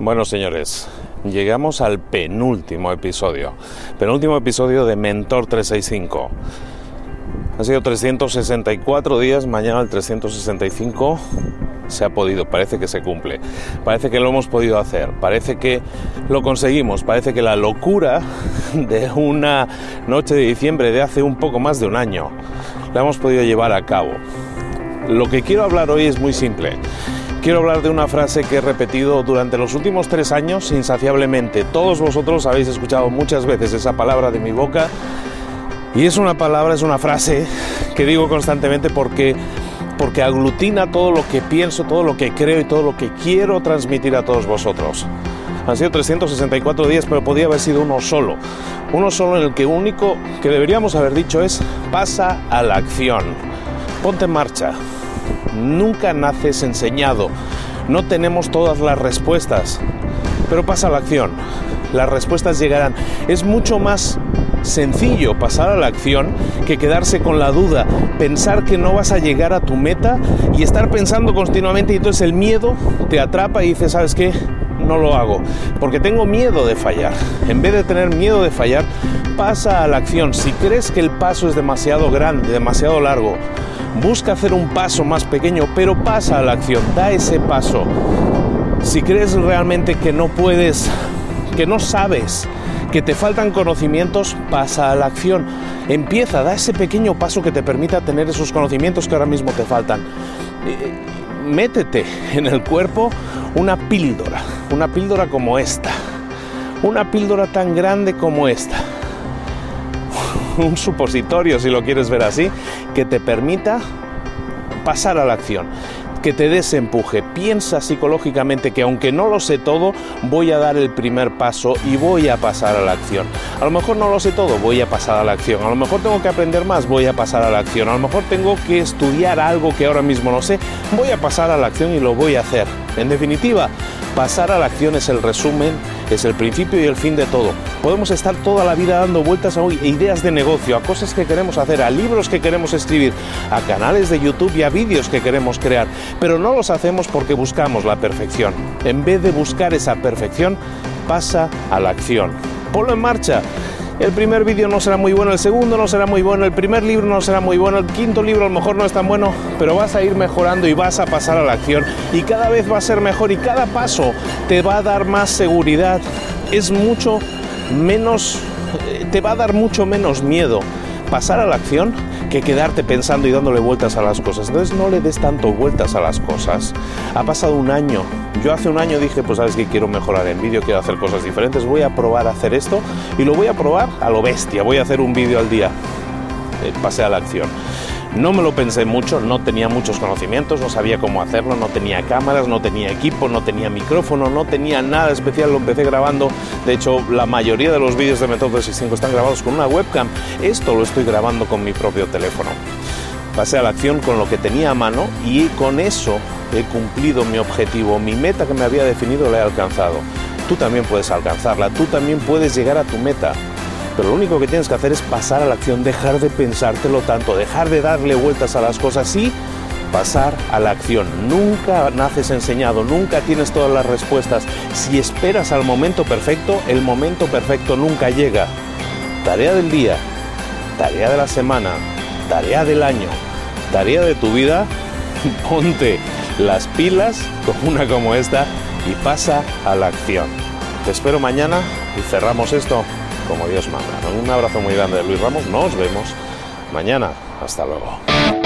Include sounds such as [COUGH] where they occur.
Bueno, señores, llegamos al penúltimo episodio. Penúltimo episodio de Mentor 365. Ha sido 364 días, mañana el 365 se ha podido, parece que se cumple, parece que lo hemos podido hacer, parece que lo conseguimos, parece que la locura [LAUGHS] de una noche de diciembre de hace un poco más de un año la hemos podido llevar a cabo. Lo que quiero hablar hoy es muy simple. Quiero hablar de una frase que he repetido durante los últimos tres años insaciablemente. Todos vosotros habéis escuchado muchas veces esa palabra de mi boca y es una palabra, es una frase que digo constantemente porque porque aglutina todo lo que pienso, todo lo que creo y todo lo que quiero transmitir a todos vosotros. Han sido 364 días, pero podía haber sido uno solo. Uno solo en el que único que deberíamos haber dicho es pasa a la acción. Ponte en marcha. Nunca naces enseñado. No tenemos todas las respuestas, pero pasa la acción. Las respuestas llegarán. Es mucho más sencillo pasar a la acción que quedarse con la duda, pensar que no vas a llegar a tu meta y estar pensando continuamente y entonces el miedo te atrapa y dices, ¿sabes qué? No lo hago, porque tengo miedo de fallar. En vez de tener miedo de fallar, pasa a la acción. Si crees que el paso es demasiado grande, demasiado largo, busca hacer un paso más pequeño, pero pasa a la acción, da ese paso. Si crees realmente que no puedes, que no sabes, que te faltan conocimientos, pasa a la acción. Empieza, da ese pequeño paso que te permita tener esos conocimientos que ahora mismo te faltan. Eh, métete en el cuerpo una píldora, una píldora como esta, una píldora tan grande como esta, [LAUGHS] un supositorio si lo quieres ver así, que te permita pasar a la acción que te desempuje. Piensa psicológicamente que aunque no lo sé todo, voy a dar el primer paso y voy a pasar a la acción. A lo mejor no lo sé todo, voy a pasar a la acción. A lo mejor tengo que aprender más, voy a pasar a la acción. A lo mejor tengo que estudiar algo que ahora mismo no sé, voy a pasar a la acción y lo voy a hacer. En definitiva, pasar a la acción es el resumen, es el principio y el fin de todo. Podemos estar toda la vida dando vueltas a ideas de negocio, a cosas que queremos hacer, a libros que queremos escribir, a canales de YouTube y a vídeos que queremos crear, pero no los hacemos porque buscamos la perfección. En vez de buscar esa perfección, pasa a la acción. Ponlo en marcha. El primer vídeo no será muy bueno, el segundo no será muy bueno, el primer libro no será muy bueno, el quinto libro a lo mejor no es tan bueno, pero vas a ir mejorando y vas a pasar a la acción y cada vez va a ser mejor y cada paso te va a dar más seguridad. Es mucho menos, eh, te va a dar mucho menos miedo pasar a la acción que quedarte pensando y dándole vueltas a las cosas. Entonces no le des tanto vueltas a las cosas. Ha pasado un año. Yo hace un año dije, pues sabes que quiero mejorar en vídeo, quiero hacer cosas diferentes, voy a probar a hacer esto y lo voy a probar a lo bestia, voy a hacer un vídeo al día. Eh, pasé a la acción. No me lo pensé mucho, no tenía muchos conocimientos, no sabía cómo hacerlo, no tenía cámaras, no tenía equipo, no tenía micrófono, no tenía nada especial, lo empecé grabando. De hecho, la mayoría de los vídeos de Método 365 están grabados con una webcam. Esto lo estoy grabando con mi propio teléfono. Pasé a la acción con lo que tenía a mano y con eso he cumplido mi objetivo, mi meta que me había definido la he alcanzado. Tú también puedes alcanzarla, tú también puedes llegar a tu meta. Pero lo único que tienes que hacer es pasar a la acción, dejar de pensártelo tanto, dejar de darle vueltas a las cosas y pasar a la acción. Nunca naces enseñado, nunca tienes todas las respuestas. Si esperas al momento perfecto, el momento perfecto nunca llega. Tarea del día, tarea de la semana, tarea del año, tarea de tu vida, [LAUGHS] ponte las pilas con una como esta y pasa a la acción. Te espero mañana y cerramos esto como Dios manda. Un abrazo muy grande de Luis Ramos, nos vemos mañana. Hasta luego.